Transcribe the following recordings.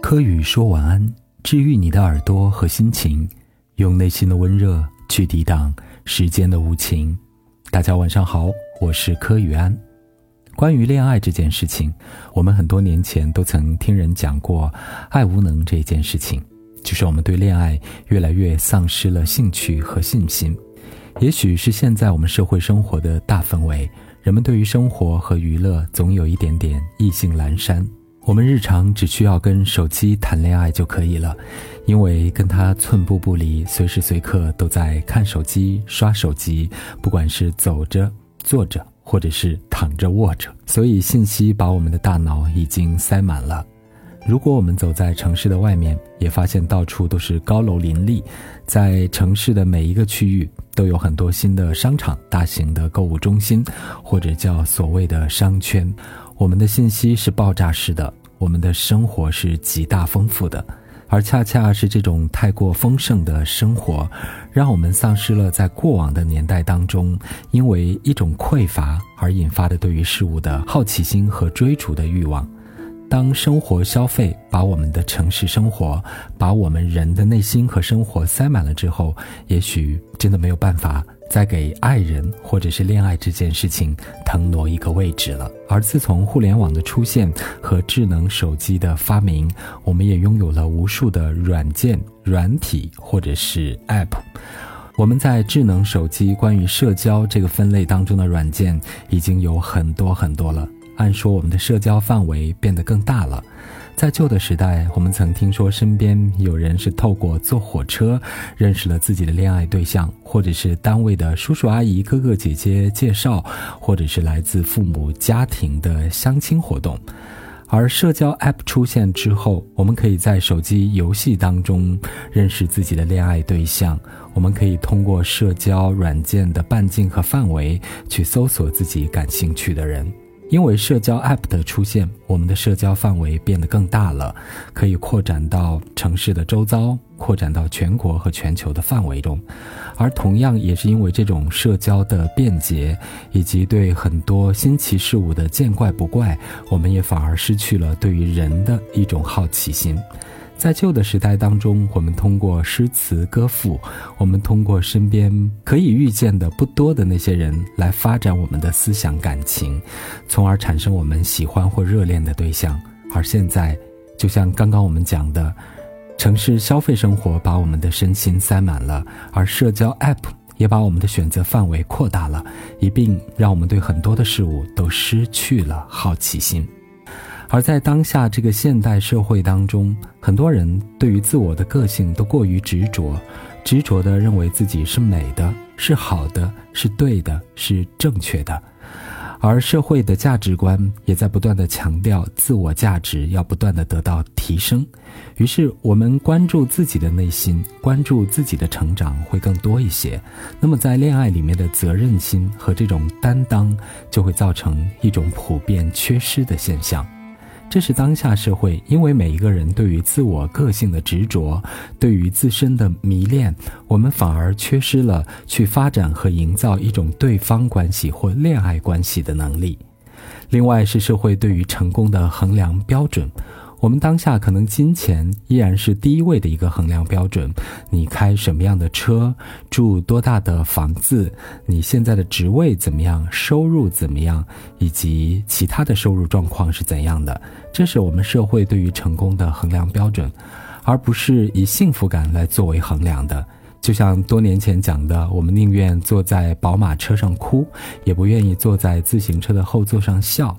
柯宇说晚安，治愈你的耳朵和心情，用内心的温热去抵挡时间的无情。大家晚上好，我是柯宇安。关于恋爱这件事情，我们很多年前都曾听人讲过爱无能这件事情，就是我们对恋爱越来越丧失了兴趣和信心。也许是现在我们社会生活的大氛围，人们对于生活和娱乐总有一点点意兴阑珊。我们日常只需要跟手机谈恋爱就可以了，因为跟他寸步不离，随时随刻都在看手机、刷手机，不管是走着、坐着，或者是躺着、卧着，所以信息把我们的大脑已经塞满了。如果我们走在城市的外面，也发现到处都是高楼林立，在城市的每一个区域都有很多新的商场、大型的购物中心，或者叫所谓的商圈。我们的信息是爆炸式的。我们的生活是极大丰富的，而恰恰是这种太过丰盛的生活，让我们丧失了在过往的年代当中，因为一种匮乏而引发的对于事物的好奇心和追逐的欲望。当生活消费把我们的城市生活，把我们人的内心和生活塞满了之后，也许真的没有办法。再给爱人或者是恋爱这件事情腾挪一个位置了。而自从互联网的出现和智能手机的发明，我们也拥有了无数的软件、软体或者是 App。我们在智能手机关于社交这个分类当中的软件已经有很多很多了。按说我们的社交范围变得更大了。在旧的时代，我们曾听说身边有人是透过坐火车认识了自己的恋爱对象，或者是单位的叔叔阿姨、哥哥姐姐介绍，或者是来自父母家庭的相亲活动。而社交 App 出现之后，我们可以在手机游戏当中认识自己的恋爱对象，我们可以通过社交软件的半径和范围去搜索自己感兴趣的人。因为社交 App 的出现，我们的社交范围变得更大了，可以扩展到城市的周遭，扩展到全国和全球的范围中。而同样也是因为这种社交的便捷，以及对很多新奇事物的见怪不怪，我们也反而失去了对于人的一种好奇心。在旧的时代当中，我们通过诗词歌赋，我们通过身边可以遇见的不多的那些人来发展我们的思想感情，从而产生我们喜欢或热恋的对象。而现在，就像刚刚我们讲的，城市消费生活把我们的身心塞满了，而社交 App 也把我们的选择范围扩大了，一并让我们对很多的事物都失去了好奇心。而在当下这个现代社会当中，很多人对于自我的个性都过于执着，执着的认为自己是美的、是好的、是对的、是正确的，而社会的价值观也在不断的强调自我价值要不断的得到提升，于是我们关注自己的内心，关注自己的成长会更多一些。那么在恋爱里面的责任心和这种担当，就会造成一种普遍缺失的现象。这是当下社会，因为每一个人对于自我个性的执着，对于自身的迷恋，我们反而缺失了去发展和营造一种对方关系或恋爱关系的能力。另外，是社会对于成功的衡量标准。我们当下可能金钱依然是第一位的一个衡量标准，你开什么样的车，住多大的房子，你现在的职位怎么样，收入怎么样，以及其他的收入状况是怎样的，这是我们社会对于成功的衡量标准，而不是以幸福感来作为衡量的。就像多年前讲的，我们宁愿坐在宝马车上哭，也不愿意坐在自行车的后座上笑。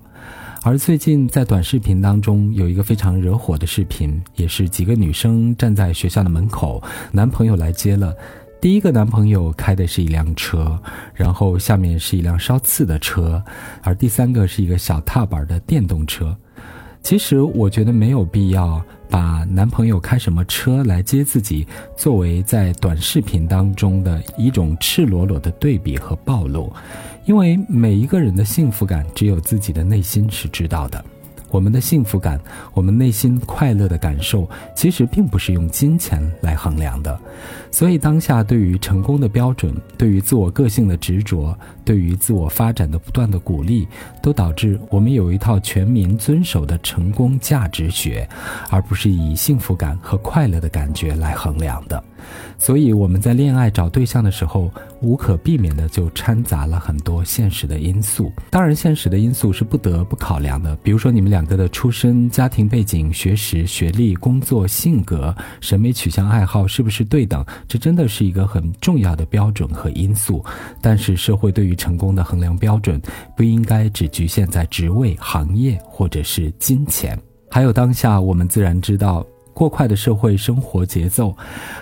而最近在短视频当中有一个非常惹火的视频，也是几个女生站在学校的门口，男朋友来接了。第一个男朋友开的是一辆车，然后下面是一辆烧刺的车，而第三个是一个小踏板的电动车。其实我觉得没有必要把男朋友开什么车来接自己作为在短视频当中的一种赤裸裸的对比和暴露。因为每一个人的幸福感，只有自己的内心是知道的。我们的幸福感，我们内心快乐的感受，其实并不是用金钱来衡量的。所以，当下对于成功的标准，对于自我个性的执着，对于自我发展的不断的鼓励，都导致我们有一套全民遵守的成功价值学，而不是以幸福感和快乐的感觉来衡量的。所以我们在恋爱找对象的时候，无可避免的就掺杂了很多现实的因素。当然，现实的因素是不得不考量的，比如说你们两个的出身、家庭背景、学识、学历、工作、性格、审美取向、爱好是不是对等，这真的是一个很重要的标准和因素。但是，社会对于成功的衡量标准，不应该只局限在职位、行业或者是金钱。还有当下，我们自然知道。过快的社会生活节奏，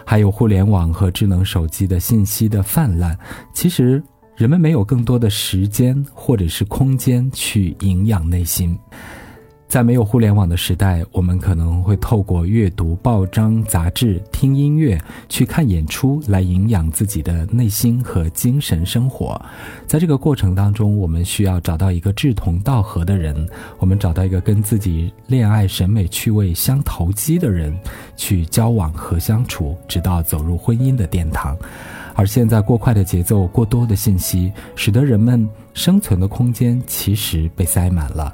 还有互联网和智能手机的信息的泛滥，其实人们没有更多的时间或者是空间去营养内心。在没有互联网的时代，我们可能会透过阅读报章、杂志、听音乐、去看演出来营养自己的内心和精神生活。在这个过程当中，我们需要找到一个志同道合的人，我们找到一个跟自己恋爱审美趣味相投机的人，去交往和相处，直到走入婚姻的殿堂。而现在过快的节奏、过多的信息，使得人们生存的空间其实被塞满了。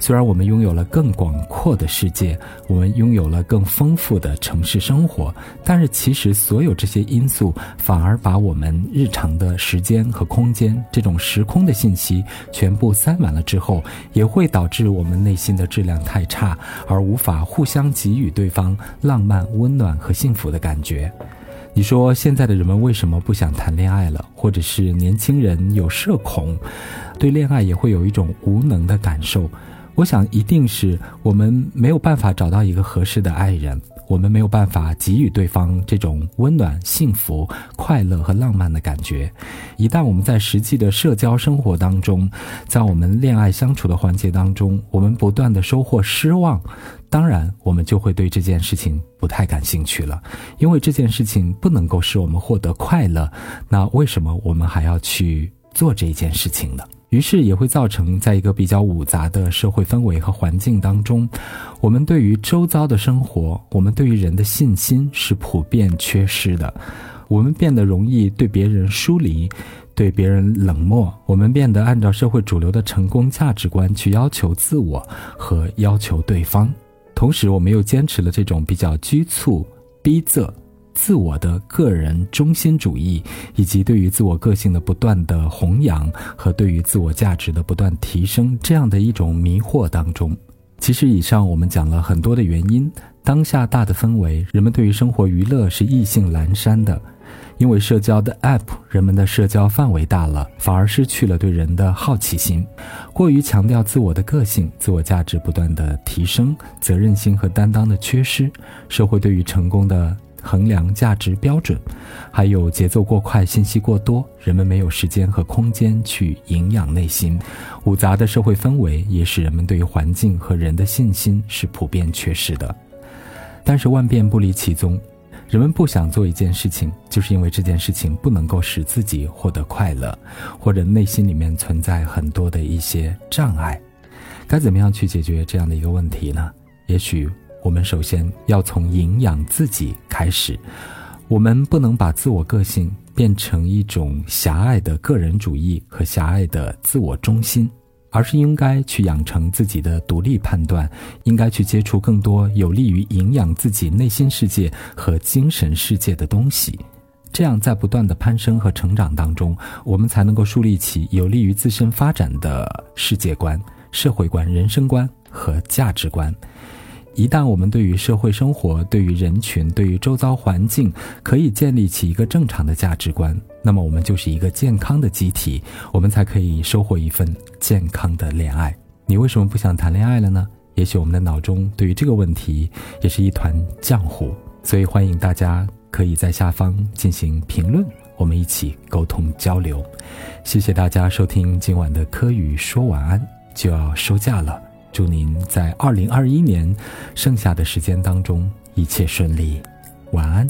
虽然我们拥有了更广阔的世界，我们拥有了更丰富的城市生活，但是其实所有这些因素反而把我们日常的时间和空间这种时空的信息全部塞满了之后，也会导致我们内心的质量太差，而无法互相给予对方浪漫、温暖和幸福的感觉。你说现在的人们为什么不想谈恋爱了？或者是年轻人有社恐，对恋爱也会有一种无能的感受？我想，一定是我们没有办法找到一个合适的爱人，我们没有办法给予对方这种温暖、幸福、快乐和浪漫的感觉。一旦我们在实际的社交生活当中，在我们恋爱相处的环节当中，我们不断的收获失望，当然，我们就会对这件事情不太感兴趣了，因为这件事情不能够使我们获得快乐。那为什么我们还要去做这件事情呢？于是也会造成，在一个比较复杂的社会氛围和环境当中，我们对于周遭的生活，我们对于人的信心是普遍缺失的。我们变得容易对别人疏离，对别人冷漠。我们变得按照社会主流的成功价值观去要求自我和要求对方，同时我们又坚持了这种比较拘促、逼仄。自我的个人中心主义，以及对于自我个性的不断的弘扬和对于自我价值的不断提升，这样的一种迷惑当中，其实以上我们讲了很多的原因。当下大的氛围，人们对于生活娱乐是意兴阑珊的，因为社交的 App，人们的社交范围大了，反而失去了对人的好奇心，过于强调自我的个性、自我价值不断的提升，责任心和担当的缺失，社会对于成功的。衡量价值标准，还有节奏过快、信息过多，人们没有时间和空间去营养内心。复杂的社会氛围也使人们对于环境和人的信心是普遍缺失的。但是万变不离其宗，人们不想做一件事情，就是因为这件事情不能够使自己获得快乐，或者内心里面存在很多的一些障碍。该怎么样去解决这样的一个问题呢？也许。我们首先要从营养自己开始，我们不能把自我个性变成一种狭隘的个人主义和狭隘的自我中心，而是应该去养成自己的独立判断，应该去接触更多有利于营养自己内心世界和精神世界的东西。这样，在不断的攀升和成长当中，我们才能够树立起有利于自身发展的世界观、社会观、人生观和价值观。一旦我们对于社会生活、对于人群、对于周遭环境可以建立起一个正常的价值观，那么我们就是一个健康的集体，我们才可以收获一份健康的恋爱。你为什么不想谈恋爱了呢？也许我们的脑中对于这个问题也是一团浆糊，所以欢迎大家可以在下方进行评论，我们一起沟通交流。谢谢大家收听今晚的柯宇说晚安，就要收假了。祝您在二零二一年剩下的时间当中一切顺利，晚安。